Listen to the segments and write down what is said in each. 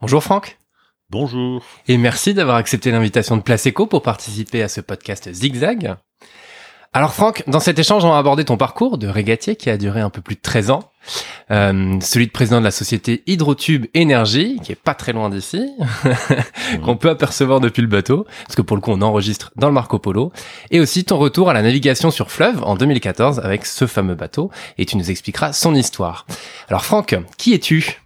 Bonjour Franck. Bonjour. Et merci d'avoir accepté l'invitation de Place Eco pour participer à ce podcast Zigzag. Alors Franck, dans cet échange, on va aborder ton parcours de régatier qui a duré un peu plus de 13 ans, euh, celui de président de la société Hydrotube Énergie, qui est pas très loin d'ici, qu'on peut apercevoir depuis le bateau, parce que pour le coup on enregistre dans le Marco Polo, et aussi ton retour à la navigation sur fleuve en 2014 avec ce fameux bateau, et tu nous expliqueras son histoire. Alors Franck, qui es-tu?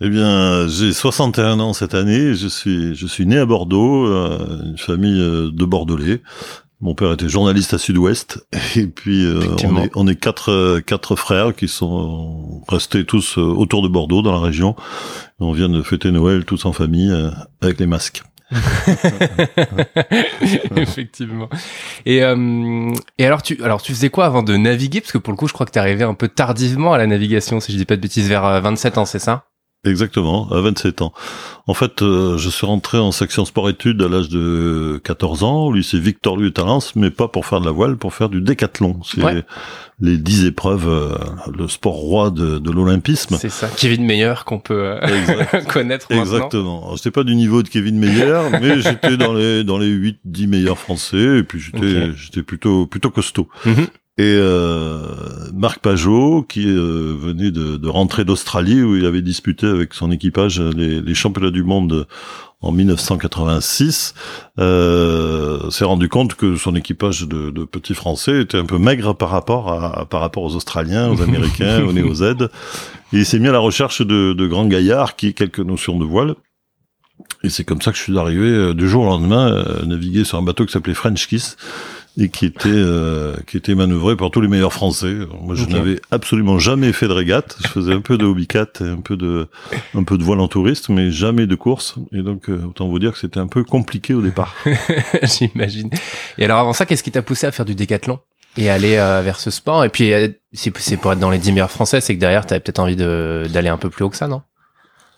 Eh bien, j'ai 61 ans cette année. Je suis, je suis né à Bordeaux, euh, une famille euh, de Bordelais. Mon père était journaliste à Sud-Ouest, et puis euh, on, est, on est quatre quatre frères qui sont restés tous autour de Bordeaux dans la région. On vient de fêter Noël tous en famille avec les masques. Effectivement. Et, euh, et alors tu alors tu faisais quoi avant de naviguer? Parce que pour le coup je crois que tu arrivé un peu tardivement à la navigation si je dis pas de bêtises vers 27 ans c'est ça? Exactement, à 27 ans. En fait, euh, je suis rentré en section sport-études à l'âge de 14 ans au lycée Victor Louis Talence, mais pas pour faire de la voile, pour faire du décathlon. C'est les 10 épreuves, euh, le sport roi de, de l'olympisme. C'est ça, Kevin Meyer qu'on peut euh, connaître Exactement. C'était pas du niveau de Kevin Meyer, mais j'étais dans les dans les 8 10 meilleurs français et puis j'étais j'étais plutôt plutôt costaud. Mhm et euh, Marc Pajot qui euh, venait de, de rentrer d'Australie où il avait disputé avec son équipage les, les championnats du monde en 1986 euh, s'est rendu compte que son équipage de, de, petits Français était un peu maigre par rapport à par rapport aux Australiens, aux Américains, aux Néo-Z. Et il s'est mis à la recherche de, de grands gaillards qui aient quelques notions de voile. Et c'est comme ça que je suis arrivé euh, du jour au lendemain euh, naviguer sur un bateau qui s'appelait French Kiss et qui était euh, qui était manœuvré par tous les meilleurs Français. Moi, je n'avais absolument jamais fait de régate. Je faisais un peu de hobbycat, un peu de un peu de voile en touriste, mais jamais de course. Et donc, euh, autant vous dire que c'était un peu compliqué au départ. J'imagine. Et alors avant ça, qu'est-ce qui t'a poussé à faire du décathlon et aller euh, vers ce sport? Et puis, si c'est pour être dans les 10 meilleurs français, c'est que derrière, tu avais peut-être envie d'aller un peu plus haut que ça, non?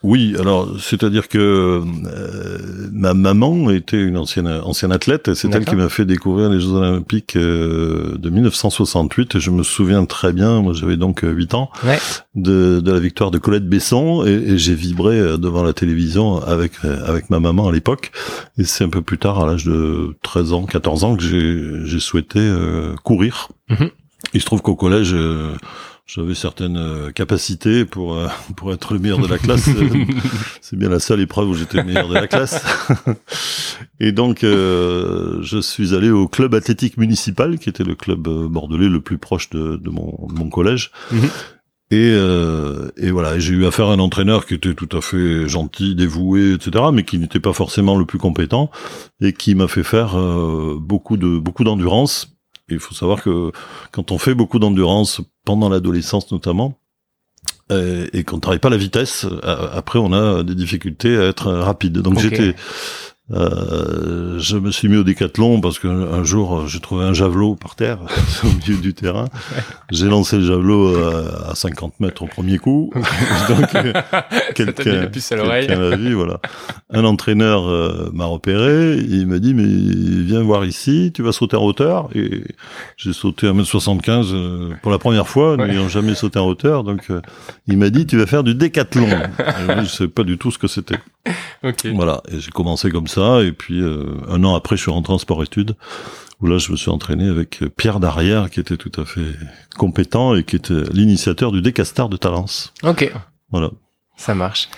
Oui, alors c'est-à-dire que euh, ma maman était une ancienne ancienne athlète et c'est elle qui m'a fait découvrir les Jeux Olympiques euh, de 1968 et je me souviens très bien, moi j'avais donc 8 ans, de, de, la victoire de Colette Besson et, et j'ai vibré euh, devant la télévision avec avec ma maman à l'époque et c'est un peu plus tard à l'âge de 13 ans, 14 ans que j'ai j'ai souhaité courir. Mhm. Il se trouve qu'au collège j'avais certaines euh, capacités pour euh, pour être le meilleur de la classe. C'est bien la seule épreuve où j'étais le meilleur de la classe. Et donc, euh, je suis allé au club athlétique municipal, qui était le club bordelais le plus proche de, de, mon, mon, collège. Mhm. Et, euh, et, voilà, j'ai eu affaire à un entraîneur qui était tout à fait gentil, dévoué, etc., mais qui n'était pas forcément le plus compétent et qui m'a fait faire beaucoup de beaucoup d'endurance il faut savoir que quand on fait beaucoup d'endurance pendant l'adolescence notamment, euh, et qu'on ne travaille pas la vitesse, euh, après on a des difficultés à être rapide. Donc j'étais euh, je me suis mis au décathlon parce qu'un jour j'ai trouvé un javelot par terre au milieu du terrain. J'ai lancé le javelot euh, à, 50 mètres au premier coup. Donc euh, quelqu'un l'a vu, voilà. Un entraîneur m'a repéré, il m'a dit mais viens voir ici, tu vas sauter en hauteur et j'ai sauté à 1m75 pour la première fois, n'ayant jamais sauté en hauteur. Donc il m'a dit tu vas faire du décathlon. je ne sais pas du tout ce que c'était. Voilà, et j'ai commencé comme ça, et puis euh, un an après, je suis rentré en sport-études, où là, je me suis entraîné avec Pierre Darrière, qui était tout à fait compétent et qui était l'initiateur du Décastar de Talence. Ok. Voilà. Ça marche.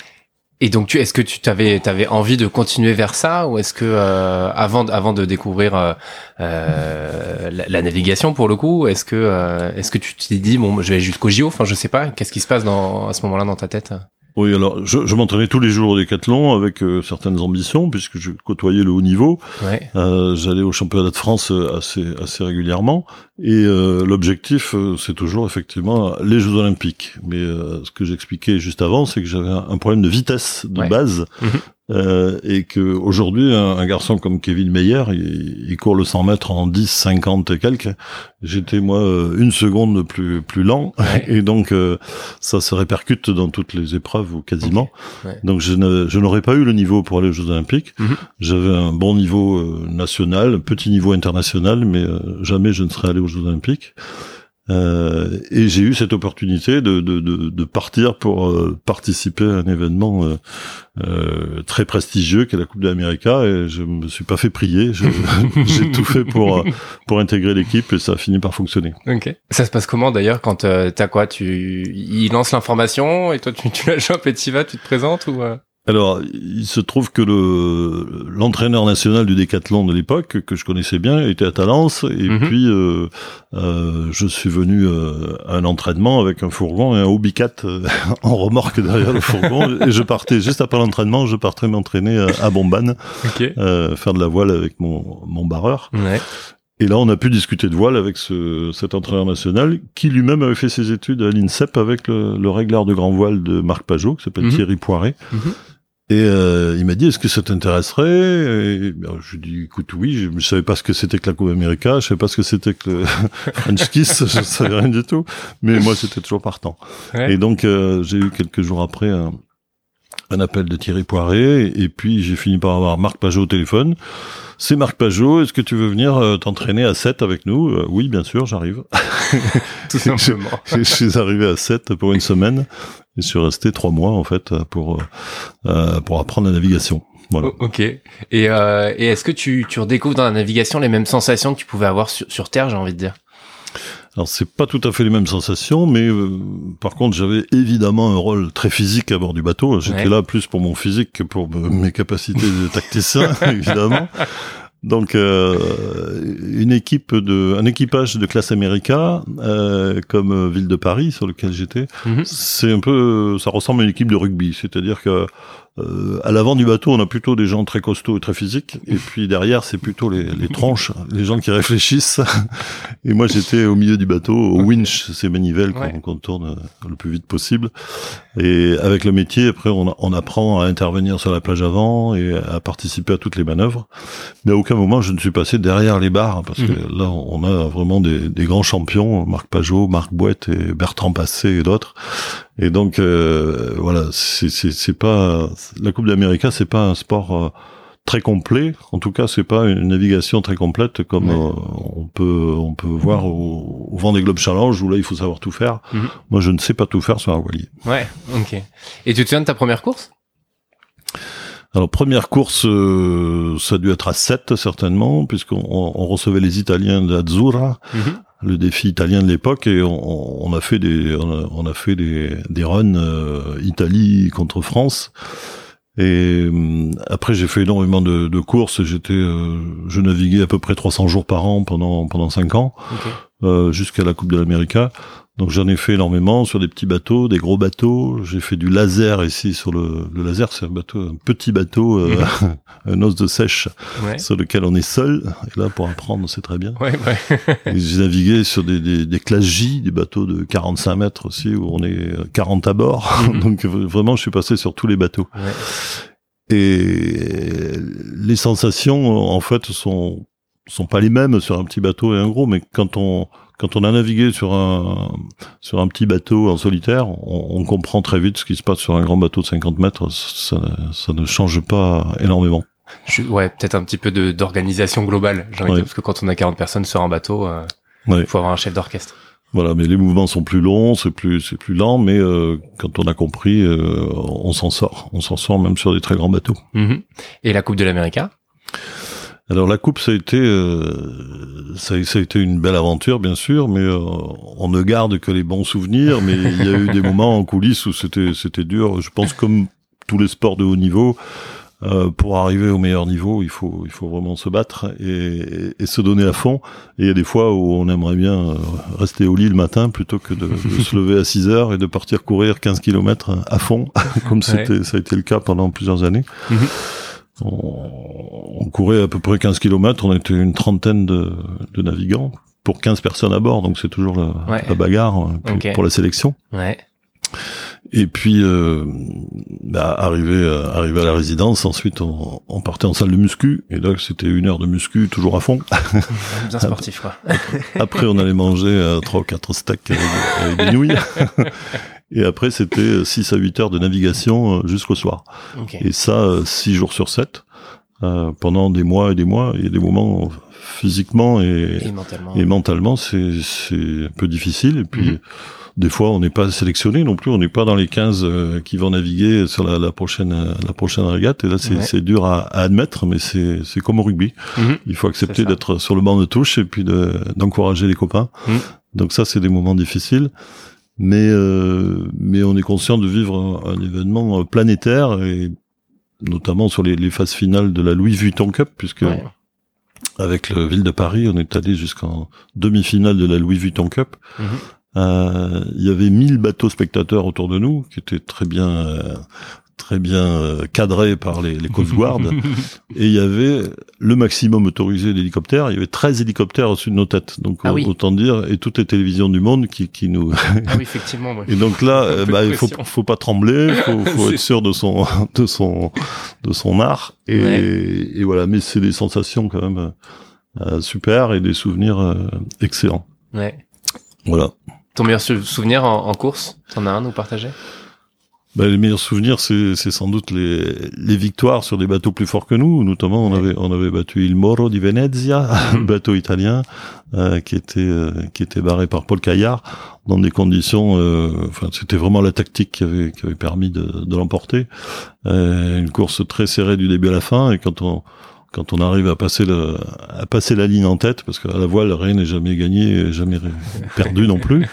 Et donc, tu, est-ce que tu t'avais, t'avais envie de continuer vers ça, ou est-ce que euh, avant, avant de découvrir euh, euh la, navigation pour le coup, est-ce que, est-ce que tu t'es dit bon, je vais jusqu'au JO, enfin, je sais pas, qu'est-ce qui se passe dans à ce moment-là dans ta tête? Oui, alors je, je m'entraînais tous les jours au décathlon avec euh, certaines ambitions puisque je côtoyais le haut niveau. Ouais. Euh, J'allais au championnat de France euh, assez assez régulièrement et euh, l'objectif c'est toujours effectivement les Jeux Olympiques. Mais ce que j'expliquais juste avant, c'est que j'avais un, problème de vitesse de base mhm. Euh, et que aujourd'hui un, garçon comme Kevin Meyer il, il, court le 100 mètres en 10 50 et quelques. J'étais moi euh, une seconde plus plus lent. Et donc euh, ça se répercute dans toutes les épreuves ou quasiment. Donc je, n'aurais pas eu le niveau pour aller aux Jeux Olympiques. Mhm. j'avais un bon niveau national un petit niveau international mais jamais je ne serais allé aux Jeux Olympiques Euh, et j'ai eu cette opportunité de, de, de, de partir pour euh, participer à un événement euh, euh très prestigieux qui est la Coupe d'Amérique et je me suis pas fait prier, j'ai tout fait pour pour intégrer l'équipe et ça a fini par fonctionner. Ok. Ça se passe comment d'ailleurs quand euh, t'as quoi? Tu il lance l'information et toi tu, tu la chopes et tu vas, tu te présentes ou alors, il se trouve que le l'entraîneur national du décathlon de l'époque, que je connaissais bien, était à Talence, et mhm. puis euh, euh, je suis venu euh, à un entraînement avec un fourgon et un Hobbycat euh, en remorque derrière le fourgon, et je partais juste après l'entraînement, je partais m'entraîner à, à Bombane, euh, faire de la voile avec mon, mon barreur. Ouais. Et là, on a pu discuter de voile avec ce, cet entraîneur national qui lui-même avait fait ses études à l'INSEP avec le, le régleur de grand voile de Marc Pajot, qui s'appelle mhm. Thierry Poiret. Mhm. Et euh, il m'a dit, est-ce que ça t'intéresserait? Et ben, Je lui ai dit, écoute, oui, je ne savais pas ce que c'était que la Coupe América, je savais pas ce que c'était que le French Kiss, je savais rien du tout, mais moi, c'était toujours partant. Et donc, euh, j'ai eu quelques jours après un, un, appel de Thierry Poiré, et puis j'ai fini par avoir Marc Pajot au téléphone. C'est Marc Pajot, est-ce que tu veux venir euh, t'entraîner à 7 avec nous? Oui, bien sûr, j'arrive. Tout simplement. je, je, suis arrivé à 7 pour une semaine, et je suis resté trois mois en fait pour euh, pour apprendre la navigation. Voilà. Ok. Et, euh, et est-ce que tu, tu redécouvres dans la navigation les mêmes sensations que tu pouvais avoir sur, sur Terre, j'ai envie de dire? Alors c'est pas tout à fait les mêmes sensations, mais euh, par contre j'avais évidemment un rôle très physique à bord du bateau. J'étais là plus pour mon physique que pour mes capacités de tacticien, évidemment. Donc euh, une équipe de, un équipage de classe America, euh, comme Ville de Paris sur lequel j'étais, mhm. c'est un peu, ça ressemble à une équipe de rugby, c'est-à-dire que euh, à l'avant du bateau, on a plutôt des gens très costauds et très physiques, et puis derrière, c'est plutôt les, les, tronches, les gens qui réfléchissent. et moi, j'étais au milieu du bateau, au winch, ces manivelles qu'on tourne le plus vite possible. Et avec le métier, après, on, on, apprend à intervenir sur la plage avant et à participer à toutes les manœuvres. Mais à aucun moment, je ne suis passé derrière les barres, parce que mhm. là, on a vraiment des, des grands champions, Marc Pajot, Marc Boette et Bertrand Passé et d'autres. Et donc, euh, voilà, c'est pas la Coupe d'Amérique, c'est pas un sport euh, très complet. En tout cas, c'est pas une navigation très complète comme euh, on peut on peut voir au, au Vendée Globe Challenge où là il faut savoir tout faire. Mhm. Moi, je ne sais pas tout faire sur un voilier. Ouais, ok. Et tu te souviens de ta première course? Alors première course, euh, ça a dû être à 7 certainement, puisqu'on on recevait les Italiens d'Azzurra, mhm. Le défi italien de l'époque, et on, on, a fait des on a, fait des, des runs Italie contre France. Et euh, après, j'ai fait énormément de, de courses. J'étais, euh, je naviguais à peu près 300 jours par an pendant pendant cinq ans, euh, jusqu'à la Coupe de l'Amérique. Donc j'en ai fait énormément sur des petits bateaux, des gros bateaux. J'ai fait du laser ici sur le, le laser, c'est un bateau, un petit bateau, euh, un os de sèche sur lequel on est seul. Et là pour apprendre c'est très bien. Ouais, j'ai navigué sur des, des, des, classes J, des bateaux de 45 mètres aussi où on est 40 à bord. Mhm. Donc vraiment je suis passé sur tous les bateaux. Et les sensations en fait sont sont pas les mêmes sur un petit bateau et un gros, mais quand on quand on a navigué sur un sur un petit bateau en solitaire, on, comprend très vite ce qui se passe sur un grand bateau de 50 mètres. Ça, ça ne change pas énormément. Je, ouais, peut-être un petit peu d'organisation globale, j'ai envie parce que quand on a 40 personnes sur un bateau, euh, il faut avoir un chef d'orchestre. Voilà, mais les mouvements sont plus longs, c'est plus c'est plus lent, mais euh, quand on a compris, euh, on s'en sort, on s'en sort même sur des très grands bateaux. Mhm. Et la Coupe de l'Amérique alors la coupe, ça a été, euh, ça, a été une belle aventure, bien sûr, mais euh, on ne garde que les bons souvenirs. Mais il y a eu des moments en coulisses où c'était, c'était dur. Je pense comme tous les sports de haut niveau, euh, pour arriver au meilleur niveau, il faut, il faut vraiment se battre et, et, se donner à fond. Et il y a des fois où on aimerait bien rester au lit le matin plutôt que de, se lever à 6 heures et de partir courir 15 km à fond, comme c'était, ça a été le cas pendant plusieurs années. Mhm. On, courait à peu près 15 km, on était une trentaine de, navigants pour 15 personnes à bord, donc c'est toujours la, bagarre euh, pour, la sélection. Ouais. Et puis, euh, bah, arrivé, euh, arrivé à la résidence, ensuite on, partait en salle de muscu, et là c'était une heure de muscu toujours à fond. Bien sportif quoi. Après on allait manger trois ou quatre steaks avec des nouilles. Et après, c'était 6 à 8 heures de navigation euh, jusqu'au soir. Et ça, 6 euh, jours sur 7. euh, pendant des mois et des mois. Il y a des moments physiquement et, et mentalement, c'est c'est un peu difficile. Et puis mhm. des fois, on n'est pas sélectionné non plus. On n'est pas dans les 15 euh, qui vont naviguer sur la, la, prochaine la prochaine régate. Et là, c'est c'est dur à, à, admettre, mais c'est c'est comme au rugby. Mhm. Il faut accepter d'être sur le banc de touche et puis d'encourager les copains. Mhm. Donc ça, c'est des moments difficiles mais euh, mais on est conscient de vivre un, événement planétaire et notamment sur les, les, phases finales de la Louis Vuitton Cup puisque avec le Ville de Paris on est allé jusqu'en demi-finale de la Louis Vuitton Cup mhm. euh, il y avait 1000 bateaux spectateurs autour de nous qui étaient très bien euh, très bien euh, cadré par les, les Coast Guard. et il y avait le maximum autorisé d'hélicoptères. Il y avait 13 hélicoptères au-dessus de nos têtes. Donc, ah autant dire, et toutes les télévisions du monde qui, qui nous... ah oui, effectivement. Et donc là, euh, bah, il faut, faut pas trembler, faut, faut être sûr de son, de son, de son art. Et, et voilà. Mais c'est des sensations quand même euh, super et des souvenirs excellents. Ouais. Voilà. Ton meilleur souvenir en, en course, t'en as un à nous partager? Bah, les meilleurs souvenirs, c'est sans doute les, les, victoires sur des bateaux plus forts que nous. Notamment, on avait on avait battu Il Moro di Venezia, un bateau italien euh, qui était euh, qui était barré par Paul Caillard dans des conditions. Euh, enfin, c'était vraiment la tactique qui avait qui avait permis de, de l'emporter. une course très serrée du début à la fin, et quand on quand on arrive à passer le, à passer la ligne en tête, parce qu'à la voile, rien n'est jamais gagné, jamais perdu non plus.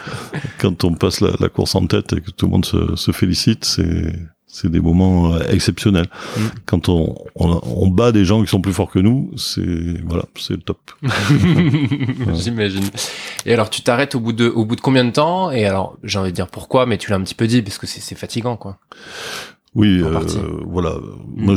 Quand on passe la, course en tête et que tout le monde se, se félicite, c'est, c'est des moments euh, exceptionnels. Mm. Quand on, on, bat des gens qui sont plus forts que nous, c'est voilà, c'est le top. J'imagine. Et alors, tu t'arrêtes au bout de au bout de combien de temps? Et alors, j'ai envie de dire pourquoi, mais tu l'as un petit peu dit parce que c'est fatigant, quoi. Oui, euh, voilà. Mm. Moi,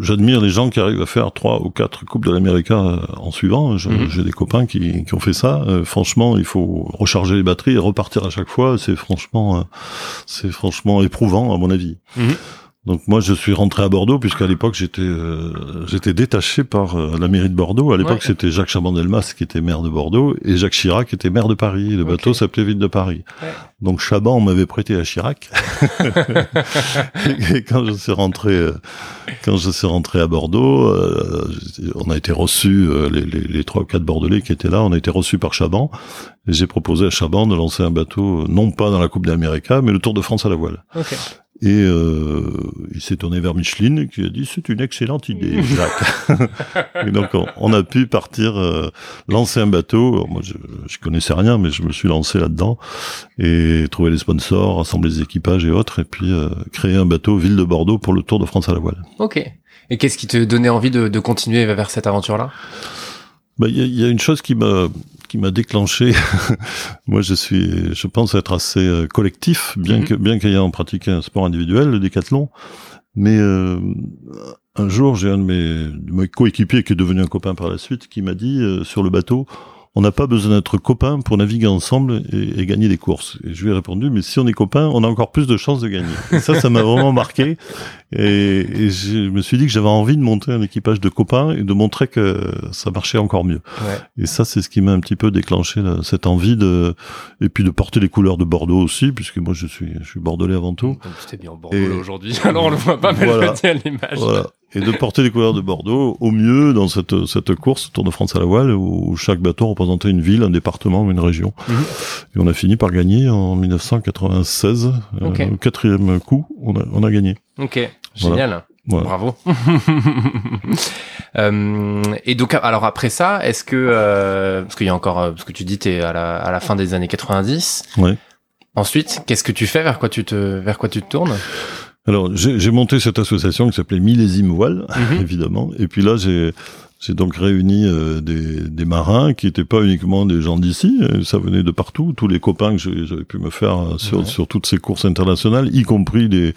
j'admire les gens qui arrivent à faire trois ou quatre coupes de l'Amérique euh, en suivant. Mm. J'ai des copains qui, qui, ont fait ça. Euh, franchement, il faut recharger les batteries et repartir à chaque fois. C'est franchement, c'est franchement éprouvant à mon avis. Mm. Donc moi je suis rentré à Bordeaux puisqu'à l'époque j'étais euh, j'étais détaché par euh, la mairie de Bordeaux. À l'époque c'était Jacques Chaban-Delmas qui était maire de Bordeaux et Jacques Chirac qui était maire de Paris. Le bateau s'appelait Ville de Paris. Donc Chaban m'avait prêté à Chirac. et quand je suis rentré euh, quand je suis rentré à Bordeaux, on a été reçus les, les, ou quatre Bordelais qui étaient là, on a été reçus par Chaban. Et j'ai proposé à Chaban de lancer un bateau non pas dans la Coupe d'Amérique mais le Tour de France à la voile. Et euh, il s'est tourné vers Micheline qui a dit c'est une excellente idée, Jacques. et donc on, a pu partir euh, lancer un bateau. moi je, je connaissais rien, mais je me suis lancé là-dedans et trouver les sponsors, rassembler les équipages et autres, et puis euh, créer un bateau ville de Bordeaux pour le Tour de France à la voile. Ok. Et qu'est-ce qui te donnait envie de, de continuer vers cette aventure-là? Bah, il y, y, a une chose qui m'a qui m'a déclenché. Moi, je suis, je pense être assez euh, collectif, bien mhm. que bien qu'ayant pratiqué un sport individuel, le décathlon. Mais euh, un jour, j'ai un de mes, de mes coéquipiers qui est devenu un copain par la suite, qui m'a dit euh, sur le bateau, on n'a pas besoin d'être copains pour naviguer ensemble et, gagner des courses. Et je lui ai répondu, mais si on est copains, on a encore plus de chances de gagner. Et ça, ça m'a vraiment marqué. Et, je me suis dit que j'avais envie de monter un équipage de copains et de montrer que ça marchait encore mieux. Et ça, c'est ce qui m'a un petit peu déclenché cette envie de, et puis de porter les couleurs de Bordeaux aussi, puisque moi je suis, je suis bordelais avant tout. C'était bien Bordeaux aujourd'hui. Alors on le voit pas, mais voilà. je à l'image. Voilà et de porter les couleurs de Bordeaux au mieux dans cette, cette course Tour de France à la voile où chaque bateau représentait une ville, un département ou une région. Mhm. Et on a fini par gagner en 1996. Euh, au quatrième coup, on a, on a gagné. Ok, génial. Bravo. euh, et donc, alors après ça, est-ce que euh, parce qu'il y a encore, euh, parce que tu dis t'es à la, à la fin des années 90. Ouais. Ensuite, qu'est-ce que tu fais? Vers quoi tu te, vers quoi tu te tournes? Alors, j'ai monté cette association qui s'appelait Millésime Voile, mhm. évidemment. Et puis là, j'ai j'ai donc réuni euh, des, des, marins qui n'étaient pas uniquement des gens d'ici, euh, ça venait de partout, tous les copains que j'avais pu me faire euh, sur, sur toutes ces courses internationales, y compris des,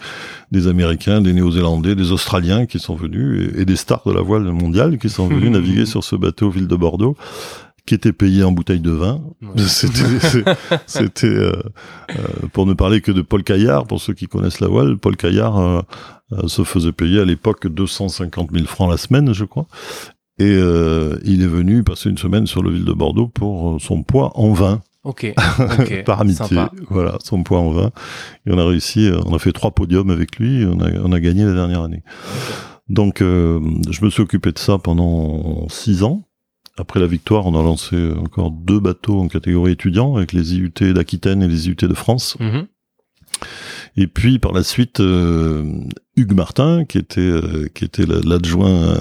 des Américains, des Néo-Zélandais, des Australiens qui sont venus, et, des stars de la voile mondiale qui sont venus naviguer sur ce bateau Ville de Bordeaux qui était payé en bouteille de vin. C'était, c'était euh, euh, pour ne parler que de Paul Caillard, pour ceux qui connaissent la voile, Paul Caillard euh, se faisait payer à l'époque 250 000 francs la semaine, je crois. Et il est venu passer une semaine sur le ville de Bordeaux pour son poids en vin. Ok. Par amitié. Voilà, son poids en vin. Et on a réussi, on a fait trois podiums avec lui, on a, on a gagné la dernière année. Donc, je me suis occupé de ça pendant six ans. Après la victoire, on a lancé encore deux bateaux en catégorie étudiant avec les IUT d'Aquitaine et les IUT de France. Mhm. Et puis par la suite, euh, Hugues Martin, qui était euh, qui était l'adjoint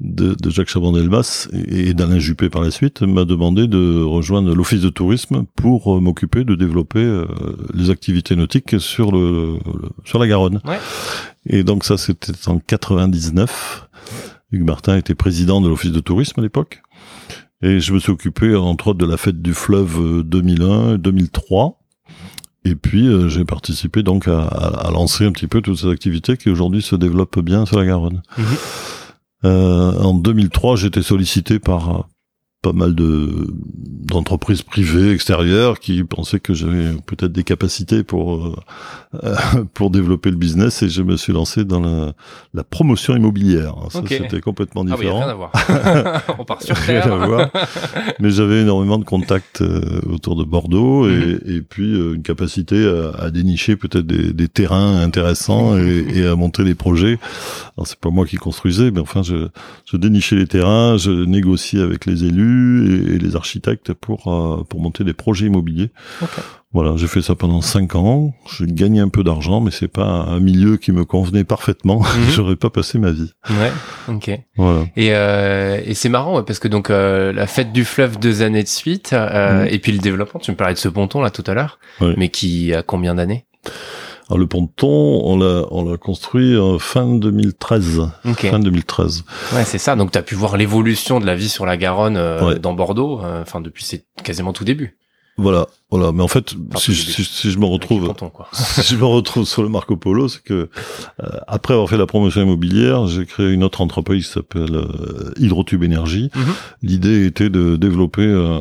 de, de, Jacques Chaban-Delmas et, d'Alain Juppé par la suite, m'a demandé de rejoindre l'office de tourisme pour euh, m'occuper de développer les activités nautiques sur le, sur la Garonne. Ouais. Et donc ça, c'était en 99. Hugues Martin était président de l'office de tourisme à l'époque. Et je me suis occupé, entre autres, de la fête du fleuve 2001, 2003. Et puis euh, j'ai participé donc à, à, lancer un petit peu toutes ces activités qui aujourd'hui se développent bien sur la Garonne. Mhm. Euh, en 2003, j'étais sollicité par pas mal de d'entreprises privées extérieures qui pensaient que j'avais peut-être des capacités pour euh, pour développer le business et je me suis lancé dans la, la promotion immobilière. Ça c'était complètement différent. Ah oui, rien à voir. On part sur rien à voir. Mais j'avais énormément de contacts euh, autour de Bordeaux et, mhm. et puis euh, une capacité à, à dénicher peut-être des, des, terrains intéressants et, et, à monter des projets. Alors c'est pas moi qui construisais, mais enfin je, je dénichais les terrains, je négociais avec les élus et, les architectes pour euh, pour monter des projets immobiliers. Voilà, j'ai fait ça pendant cinq ans. J'ai gagné un peu d'argent, mais c'est pas un milieu qui me convenait parfaitement. Mhm. J'aurais pas passé ma vie. Ouais, ok. Voilà. Et, euh, et c'est marrant parce que donc euh, la fête du fleuve deux années de suite, mhm. et puis le développement. Tu me parlais de ce ponton là tout à l'heure, mais qui a combien d'années? Alors le ponton, on l'a on l'a construit en fin 2013. Fin 2013. Ouais, c'est ça. Donc tu as pu voir l'évolution de la vie sur la Garonne euh, dans Bordeaux, euh, enfin depuis c'est quasiment tout début. Voilà, voilà. Mais en fait, si, si, je me retrouve, si je me retrouve sur le Marco Polo, c'est que euh, après avoir fait la promotion immobilière, j'ai créé une autre entreprise qui s'appelle Hydrotube Énergie. Mhm. L'idée était de développer euh,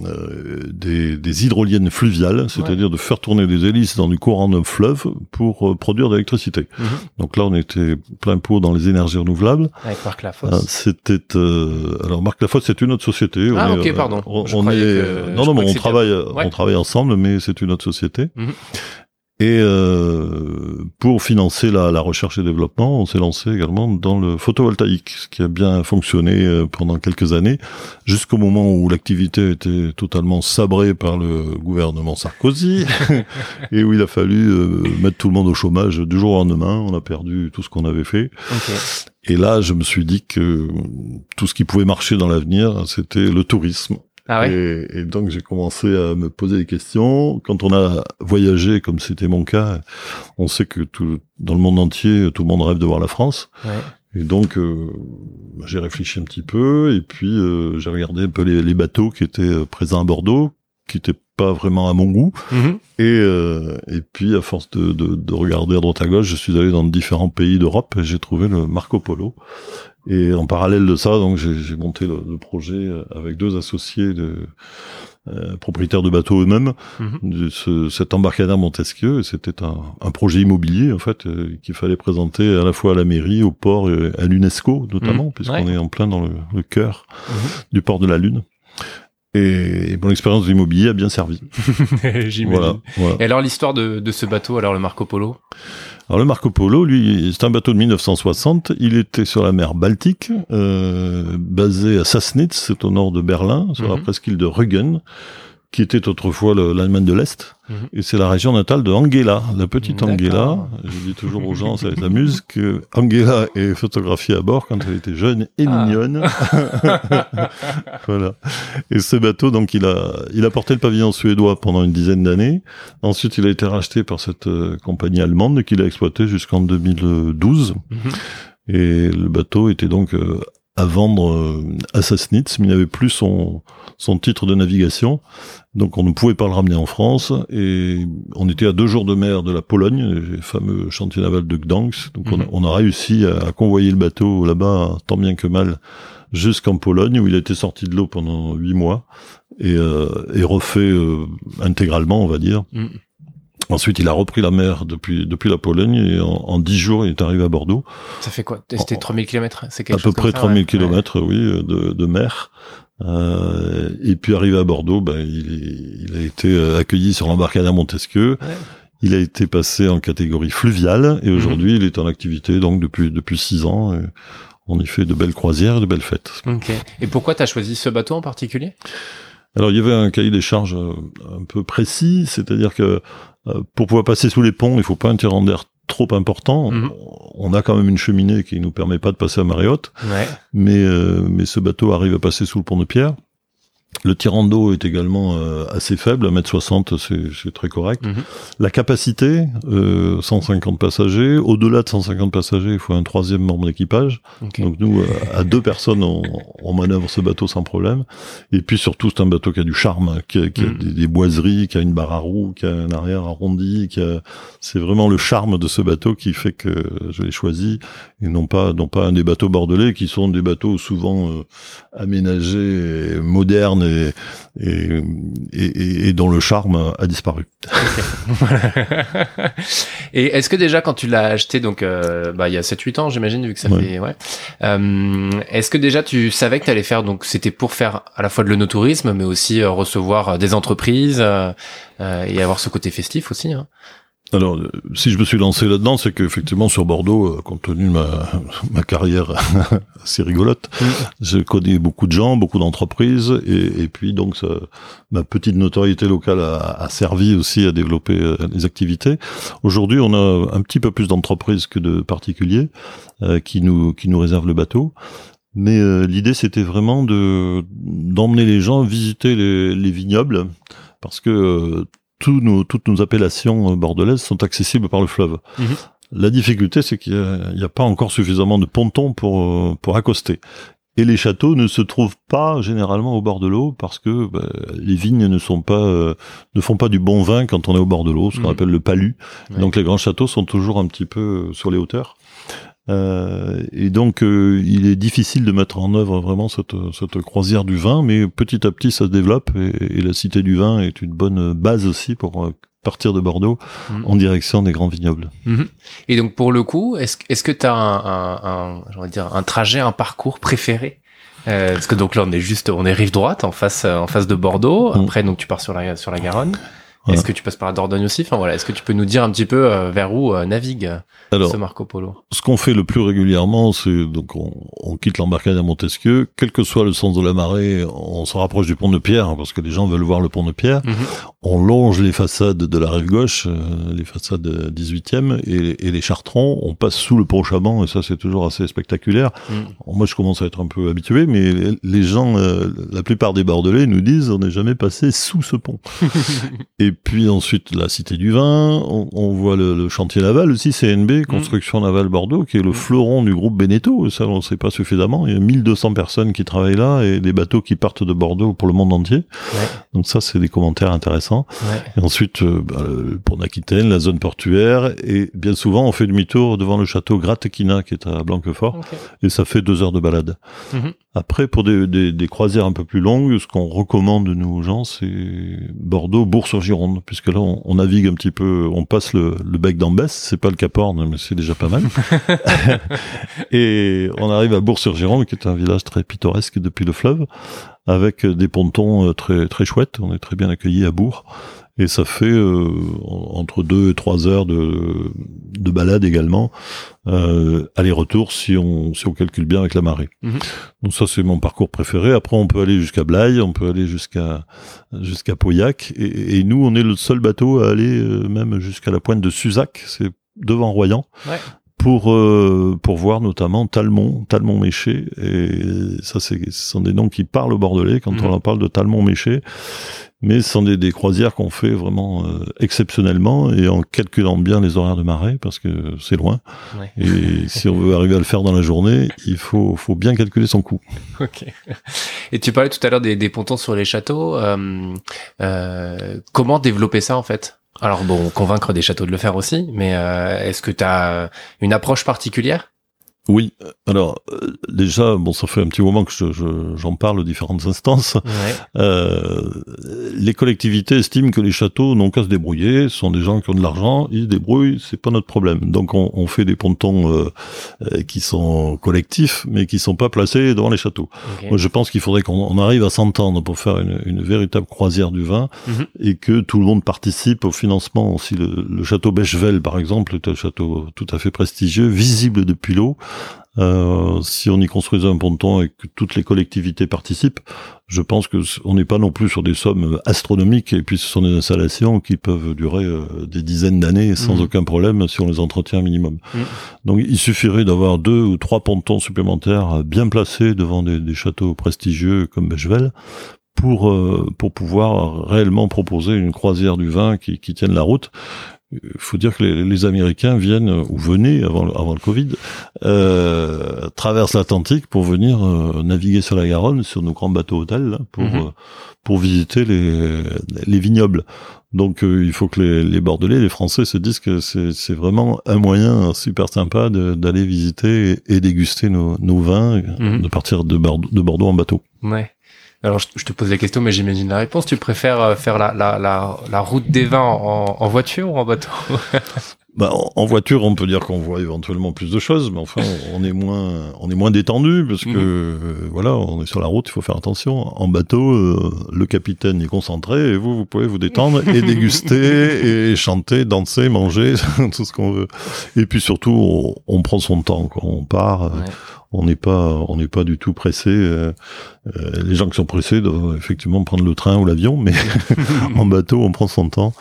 des, des, hydroliennes fluviales, c'est-à-dire de faire tourner des hélices dans du courant d'un fleuve pour euh, produire de l'électricité. Mhm. Donc là, on était plein pot dans les énergies renouvelables. Avec Marc Lafosse. Euh, c'était alors Marc Lafosse, c'est une autre société. Ah ok, pardon. On, est non non, mais on travaille on travaille ensemble, mais c'est une autre société. Mhm. Et euh, pour financer la, la, recherche et développement, on s'est lancé également dans le photovoltaïque, ce qui a bien fonctionné euh, pendant quelques années, jusqu'au moment où l'activité était totalement sabrée par le gouvernement Sarkozy, et où il a fallu euh, mettre tout le monde au chômage du jour au lendemain. On a perdu tout ce qu'on avait fait. Et là, je me suis dit que tout ce qui pouvait marcher dans l'avenir, c'était le tourisme. Ah et, donc j'ai commencé à me poser des questions. Quand on a voyagé, comme c'était mon cas, on sait que tout, dans le monde entier, tout le monde rêve de voir la France. Ouais. Et donc euh, j'ai réfléchi un petit peu et puis euh, j'ai regardé un peu les, les, bateaux qui étaient euh, présents à Bordeaux, qui étaient pas vraiment à mon goût. Mm-hmm. Et, et puis à force de, de, de, regarder à droite à gauche, je suis allé dans différents pays d'Europe et j'ai trouvé le Marco Polo. Et en parallèle de ça, donc j'ai monté le, projet euh, avec deux associés de euh, propriétaires de bateaux eux-mêmes, mhm. de ce, cet embarcadère Montesquieu. C'était un, un, projet immobilier en fait euh, qu'il fallait présenter à la fois à la mairie, au port, et à l'UNESCO notamment, mhm. puisqu'on est en plein dans le, le cœur mhm. du port de la Lune. Et, mon expérience d'immobilier a bien servi. J'imagine. Voilà, Et alors l'histoire de, de ce bateau, alors le Marco Polo? Alors le Marco Polo, lui, c'est un bateau de 1960. Il était sur la mer Baltique, euh, basé à Sassnitz, c'est au nord de Berlin, sur la mhm. presqu'île de Rügen qui était autrefois l'Allemagne de l'Est. Mhm. Et c'est la région natale de Angela, la petite Angela. Je dis toujours aux gens, ça les amuse, que Angela est photographiée à bord quand elle était jeune et ah. mignonne. voilà. Et ce bateau, donc, il a, il a porté le pavillon suédois pendant une dizaine d'années. Ensuite, il a été racheté par cette euh, compagnie allemande qu'il a exploité jusqu'en 2012. Mhm. Et le bateau était donc euh, à vendre euh, à Sassnitz, mais il n'avait plus son, son titre de navigation. Donc on ne pouvait pas le ramener en France et on était à deux jours de mer de la Pologne, le fameux chantier naval de Gdansk. Donc on, a, mhm. réussi à, convoyer le bateau là-bas, tant bien que mal, jusqu'en Pologne où il a été sorti de l'eau pendant huit mois et, euh, refait euh, intégralement, on va dire. Mhm. Ensuite, il a repris la mer depuis depuis la Pologne et en, dix jours, il est arrivé à Bordeaux. Ça fait quoi? C'était 3000 km C'est À peu près 3000 km, oui, de, de mer. Euh, et puis arrivé à Bordeaux, ben, il, il, a été euh, accueilli sur l'embarcadère Montesquieu. Il a été passé en catégorie fluviale et aujourd'hui mhm. il est en activité donc depuis depuis six ans. on y fait de belles croisières, et de belles fêtes. Ok. Et pourquoi tu as choisi ce bateau en particulier? Alors il y avait un cahier des charges euh, un peu précis, c'est-à-dire que euh, pour pouvoir passer sous les ponts, il faut pas un tirant d'air trop important. Mhm. On a quand même une cheminée qui nous permet pas de passer à marée haute, ouais. mais euh, mais ce bateau arrive à passer sous le pont de pierre. Le tirant d'eau est également euh, assez faible, 1m60 c'est très correct. Mhm. La capacité, euh, 150 passagers. Au-delà de 150 passagers, il faut un troisième membre d'équipage. Donc nous, euh, à deux personnes, on, on, manœuvre ce bateau sans problème. Et puis surtout, c'est un bateau qui a du charme, qui a, qui a mhm. des, des, boiseries, qui a une barre à roue, qui a un arrière arrondi. Qui a... C'est vraiment le charme de ce bateau qui fait que je l'ai choisi, et non pas, non pas un des bateaux bordelais, qui sont des bateaux souvent euh, aménagés, et modernes et, et, dont le charme a disparu. et est-ce que déjà quand tu l'as acheté, donc euh, bah, il y a 7-8 ans j'imagine, vu que ça fait... Ouais. Euh, est-ce que déjà tu savais que tu allais faire, donc c'était pour faire à la fois de l'onotourisme, mais aussi euh, recevoir des entreprises et avoir ce côté festif aussi hein? Alors, si je me suis lancé là-dedans, c'est qu'effectivement sur Bordeaux, euh, compte tenu de ma, ma carrière assez rigolote, mm. je connais beaucoup de gens, beaucoup d'entreprises, et, et, puis donc ça, ma petite notoriété locale a, a, servi aussi à développer euh, les activités. Aujourd'hui, on a un petit peu plus d'entreprises que de particuliers euh, qui nous qui nous réservent le bateau. Mais l'idée, c'était vraiment de d'emmener les gens visiter les, les vignobles, parce que nos, toutes nos appellations euh, bordelaises sont accessibles par le fleuve. Mhm. La difficulté, c'est qu'il n'y a, pas encore suffisamment de pontons pour, euh, pour accoster. Et les châteaux ne se trouvent pas généralement au bord de l'eau parce que bah, les vignes ne sont pas euh, ne font pas du bon vin quand on est au bord de l'eau, ce qu'on mhm. appelle le palu. Donc les grands châteaux sont toujours un petit peu sur les hauteurs. Euh, et donc, euh, il est difficile de mettre en œuvre vraiment cette, cette, croisière du vin, mais petit à petit, ça se développe et, la Cité du vin est une bonne base aussi pour euh, partir de Bordeaux mhm. en direction des grands vignobles. Mhm. Et donc, pour le coup, est-ce est que tu as un, un, dire, un trajet, un parcours préféré? Euh, parce que donc là on est juste on est rive droite en face en face de Bordeaux. Mhm. Après donc tu pars sur la sur la Garonne. Est-ce que tu passes par la Dordogne aussi? Enfin voilà, est-ce que tu peux nous dire un petit peu euh, vers où euh, navigue euh, ce Marco Polo? Ce qu'on fait le plus régulièrement, c'est donc on, on quitte l'embarcadère à Montesquieu, quel que soit le sens de la marée, on se rapproche du pont de Pierre hein, parce que les gens veulent voir le pont de Pierre. Mhm. On longe les façades de la rive gauche, les façades 18e et, et, les chartrons. On passe sous le pont Chaban et ça c'est toujours assez spectaculaire. Mhm. Moi je commence à être un peu habitué, mais les gens, la plupart des Bordelais nous disent on n'est jamais passé sous ce pont. et puis ensuite la Cité du Vin, on, voit le, chantier naval aussi, CNB, mm. Construction Navale Bordeaux, qui est le mm. fleuron du groupe Beneteau, ça on ne sait pas suffisamment, il y a 1200 personnes qui travaillent là et des bateaux qui partent de Bordeaux pour le monde entier. Donc ça c'est des commentaires intéressants. Et ensuite euh, bah, le pont d'Aquitaine, la zone portuaire, et bien souvent on fait demi-tour devant le château Gratequina qui est à Blanquefort, et ça fait deux heures de balade. Mm-hmm. Après pour des, des, des, croisières un peu plus longues, ce qu'on recommande nous gens c'est Bordeaux, Bourg-sur-Gironde puisque là on, navigue un petit peu, on passe le, bec d'Ambès, c'est pas le Cap Horn, mais c'est déjà pas mal. et on arrive à Bourg-sur-Gironde, qui est un village très pittoresque depuis le fleuve, avec des pontons euh, très très chouettes. On est très bien accueillis à Bourg et ça fait euh, entre deux et trois heures de, de balade également, euh, aller-retour si on si on calcule bien avec la marée. Mhm. Donc ça c'est mon parcours préféré. Après on peut aller jusqu'à Blaye, on peut aller jusqu'à jusqu'à Pauillac, et, et, nous on est le seul bateau à aller euh, même jusqu'à la pointe de Suzac, c'est devant Royan. Ouais pour euh, pour voir notamment Talmont, Talmont Méché et ça c'est ce sont des noms qui parlent au bordelais quand mhm. on en parle de Talmont Méché mais ce sont des, des croisières qu'on fait vraiment euh, exceptionnellement et en calculant bien les horaires de marée parce que c'est loin. Et si on veut arriver à le faire dans la journée, il faut, faut bien calculer son coût. Ok. Et tu parlais tout à l'heure des, des pontons sur les châteaux. Euh, euh, comment développer ça en fait? Alors bon, convaincre des châteaux de le faire aussi, mais euh, est-ce que tu as une approche particulière? Oui, alors euh, déjà, bon, ça fait un petit moment que j'en je, j'en parle aux différentes instances. Euh, les collectivités estiment que les châteaux n'ont qu'à se débrouiller. Ce sont des gens qui ont de l'argent, ils se débrouillent, c'est pas notre problème. Donc on, on fait des pontons euh, euh qui sont collectifs, mais qui sont pas placés devant les châteaux. Moi, je pense qu'il faudrait qu'on arrive à s'entendre pour faire une, une, véritable croisière du vin mhm. et que tout le monde participe au financement. Si le, le château Bechevel, par exemple, est un château tout à fait prestigieux, visible depuis l'eau. Euh, si on y construisait un ponton et que toutes les collectivités participent, je pense que on n'est pas non plus sur des sommes astronomiques et puis ce sont des installations qui peuvent durer euh, des dizaines d'années sans mmh. aucun problème si on les entretient minimum. Mmh. Donc il suffirait d'avoir deux ou trois pontons supplémentaires bien placés devant des, châteaux prestigieux comme Bechevel pour euh, pour pouvoir réellement proposer une croisière du vin qui, qui tienne la route faut dire que les, Américains viennent ou venaient avant, avant le Covid euh, traversent l'Atlantique pour venir euh, naviguer sur la Garonne sur nos grands bateaux hôtels pour mhm. euh, pour visiter les les vignobles. Donc euh, il faut que les, les Bordelais, les Français se disent que c'est vraiment un moyen super sympa d'aller visiter et, déguster nos, nos vins, mhm. de partir de Bordeaux, de Bordeaux en bateau. Ouais. Alors, je te pose la question, mais j'imagine la réponse. Tu préfères euh, faire la, la, la, la route des vins en, en voiture ou en bateau bah, en voiture, on peut dire qu'on voit éventuellement plus de choses, mais enfin, on est moins, on est moins détendu parce que mhm. euh, voilà, on est sur la route, il faut faire attention. En bateau, euh, le capitaine est concentré et vous, vous pouvez vous détendre et déguster et chanter, danser, manger, tout ce qu'on veut. Et puis surtout, on, prend son temps quand on part on n'est pas on n'est pas du tout pressé. Euh, euh, les gens qui sont pressés doivent effectivement prendre le train ou l'avion, mais en bateau on prend son temps.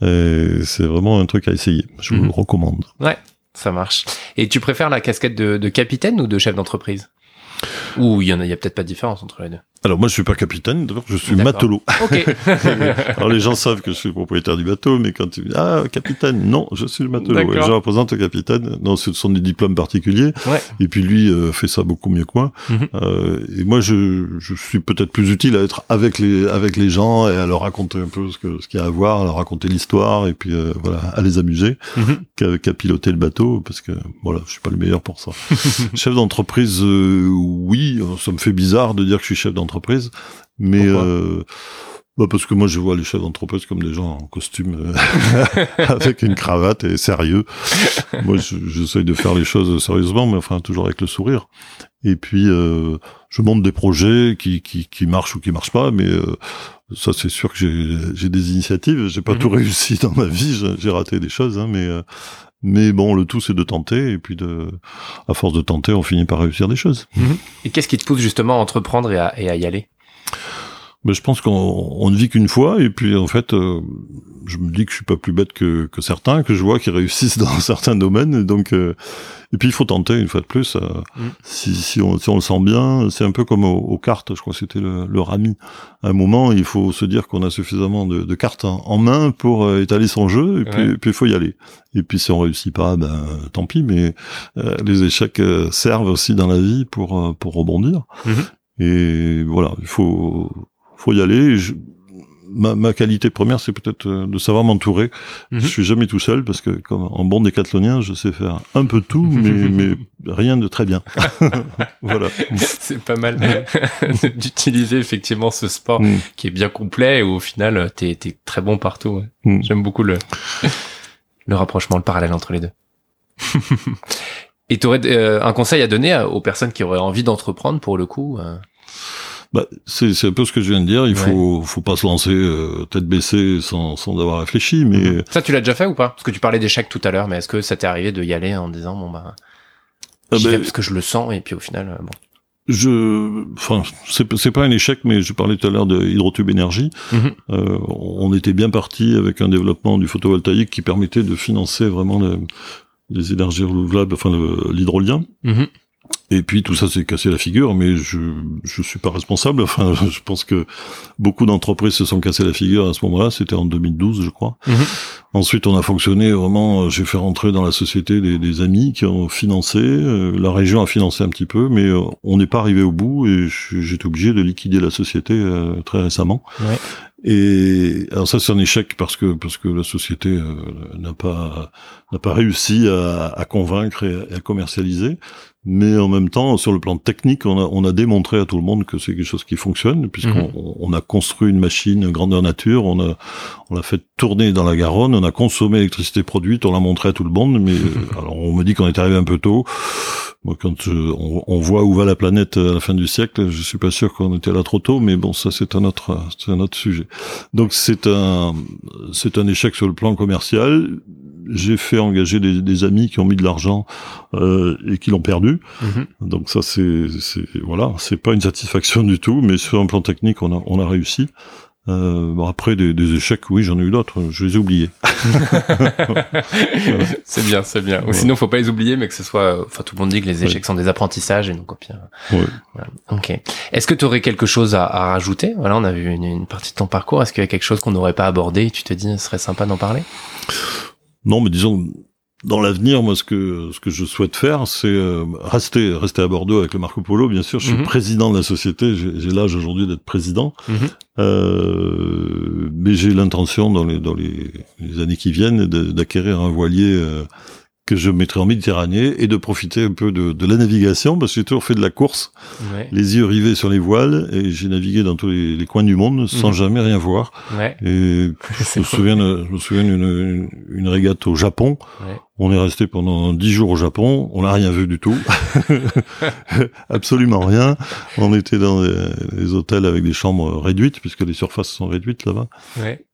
C'est vraiment un truc à essayer. Je vous le mhm. recommande. Ouais, ça marche. Et tu préfères la casquette de, de capitaine ou de chef d'entreprise? Ou il y en a, il y a peut-être pas de différence entre les deux. Alors moi je suis pas capitaine, d'abord je suis matelot. Alors les gens savent que je suis propriétaire du bateau, mais quand tu dis ah capitaine, non, je suis le matelot. je représente le capitaine. Non, ce sont des diplômes particuliers. Et puis lui euh, fait ça beaucoup mieux que moi. Mhm. euh, et moi je, je suis peut-être plus utile à être avec les avec les gens et à leur raconter un peu ce que ce qu'il y a à voir, à leur raconter l'histoire et puis euh, voilà à les amuser mhm. qu'à piloter le bateau parce que voilà je suis pas le meilleur pour ça. chef d'entreprise, euh, oui, ça me fait bizarre de dire que je suis chef d'entreprise mais euh, bah parce que moi je vois les chefs d'entreprise comme des gens en costume euh, avec une cravate et sérieux. moi j'essaye de faire les choses sérieusement, mais enfin toujours avec le sourire. Et puis euh, je monte des projets qui, qui, qui marchent ou qui marchent pas, mais ça c'est sûr que j'ai des initiatives. J'ai pas mhm. tout réussi dans ma vie, j'ai raté des choses, hein, mais mais bon, le tout c'est de tenter et puis de, à force de tenter, on finit par réussir des choses. Mhm. Et qu'est-ce qui te pousse justement à entreprendre et à, et à y aller? Mais je pense qu'on ne vit qu'une fois et puis en fait euh, je me dis que je suis pas plus bête que, que certains que je vois qui réussissent dans certains domaines et donc euh, et puis il faut tenter une fois de plus euh, mm. si, si, on, si on le sent bien c'est un peu comme aux, cartes je crois que c'était le, le rami à un moment il faut se dire qu'on a suffisamment de, de cartes en, main pour étaler son jeu et puis puis il faut y aller et puis si on réussit pas ben tant pis mais les échecs servent aussi dans la vie pour pour rebondir mm-hmm. et voilà il faut faut y aller. ma, ma, qualité première, c'est peut-être euh, de savoir m'entourer. Je mhm. Je suis jamais tout seul parce que, comme en bon décathlonien, je sais faire un peu tout, mais, mais rien de très bien. voilà. C'est pas mal d'utiliser effectivement ce sport mm. qui est bien complet et où, au final, t'es es très bon partout. Mm. J'aime beaucoup le le rapprochement, le parallèle entre les deux. et tu aurais euh, un conseil à donner aux personnes qui auraient envie d'entreprendre pour le coup euh? Bah, c'est un peu ce que je viens de dire. Il faut faut pas se lancer euh, tête baissée sans sans avoir réfléchi. Mais mhm. ça, tu l'as déjà fait ou pas? Parce que tu parlais d'échecs tout à l'heure, mais est-ce que ça t'est arrivé de y aller en disant bon bah ah ben, parce que je le sens et puis au final euh, bon. Je, enfin, c'est c'est pas un échec, mais je parlais tout à l'heure de Hydrotube Énergie. Mhm. Euh, on était bien parti avec un développement du photovoltaïque qui permettait de financer vraiment les énergies renouvelables, enfin l'hydrolien. Mhm. Et puis tout ça s'est cassé la figure, mais je je suis pas responsable. Enfin, je pense que beaucoup d'entreprises se sont cassées la figure à ce moment-là. C'était en 2012, je crois. Mhm. Ensuite, on a fonctionné vraiment. J'ai fait rentrer dans la société des, des amis qui ont financé. Euh, la région a financé un petit peu, mais euh, on n'est pas arrivé au bout et j'étais obligé de liquider la société euh, très récemment. Ouais. Et alors ça c'est un échec parce que parce que la société euh, n'a pas n'a pas réussi à, à convaincre et à, commercialiser. Mais en même temps, sur le plan technique, on a, on a démontré à tout le monde que c'est quelque chose qui fonctionne, puisqu'on mhm. on a construit une machine grandeur nature, on a, on l'a fait tourner dans la Garonne, on a consommé l'électricité produite, on l'a montré à tout le monde. Mais alors on me dit qu'on est arrivé un peu tôt. Quand euh, on, on, voit où va la planète à la fin du siècle, je suis pas sûr qu'on était là trop tôt. Mais bon, ça c'est un autre, c'est un autre sujet. Donc c'est un, c'est un échec sur le plan commercial j'ai fait engager des, des, amis qui ont mis de l'argent euh, et qui l'ont perdu. Mhm. Donc ça, c'est voilà, c'est pas une satisfaction du tout, mais sur un plan technique, on a, on a réussi. Euh, bon après des, des, échecs, oui, j'en ai eu d'autres, je les ai oubliés. c'est bien, c'est bien. Ou sinon, faut pas les oublier, mais que ce soit. Enfin, tout le monde dit que les échecs sont des apprentissages et donc au pire. Voilà. Ok. Est-ce que tu aurais quelque chose à, à, rajouter? Voilà, on a vu une, une, partie de ton parcours. Est-ce qu'il y a quelque chose qu'on n'aurait pas abordé? Et tu te dis, ce serait sympa d'en parler? Non, mais disons, dans l'avenir, moi, ce que ce que je souhaite faire, c'est euh, rester rester à Bordeaux avec le Marco Polo. Bien sûr, je suis mhm. président de la société. J'ai l'âge aujourd'hui d'être président, mhm. euh, mais j'ai l'intention dans les dans les, les, années qui viennent d'acquérir un voilier euh, que je mettrai en Méditerranée et de profiter un peu de, de la navigation parce que j'ai toujours fait de la course, les yeux rivés sur les voiles et j'ai navigué dans tous les, les, coins du monde sans mhm. jamais rien voir. Ouais. Et je me souviens, je me souviens d'une une régate au Japon on est resté pendant dix jours au Japon, on n'a rien vu du tout, absolument rien. On était dans des, hôtels avec des chambres réduites puisque les surfaces sont réduites là-bas.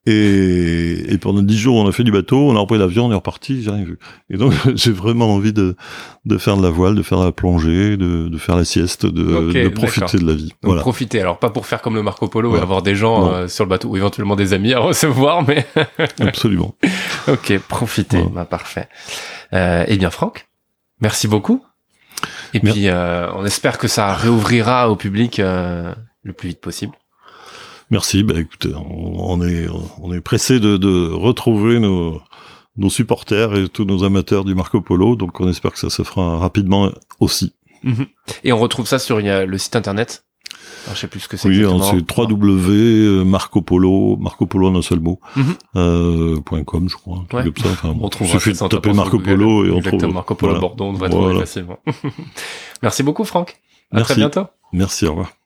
Et, et, pendant dix jours, on a fait du bateau, on a repris l'avion, on est reparti, j'ai rien vu. Et donc j'ai vraiment envie de, de faire de la voile, de faire de la plongée, de, de faire la sieste, de, de profiter de la vie. Donc profiter. Alors pas pour faire comme le Marco Polo et avoir des gens euh, sur le bateau ou éventuellement des amis à recevoir, mais absolument. ok, profiter. Bah, parfait. Euh, eh bien, Franck, merci beaucoup. Et puis, euh, on espère que ça réouvrira au public euh, le plus vite possible. Merci. Bah, écoutez, on, est on est pressé de, de retrouver nos nos supporters et tous nos amateurs du Marco Polo. Donc, on espère que ça se fera rapidement aussi. Mhm. Et on retrouve ça sur le site internet je sais plus ce que c'est. Oui, c'est www Marco Polo, Marco Polo en un seul mot, mhm. euh, .com, je crois. Ouais. Comme ça. Enfin, on trouve. suffit de taper Marco Polo et on trouve. Marco Polo Bordeaux, on va trouver facilement. Merci beaucoup, Franck. À très bientôt. Merci, au revoir.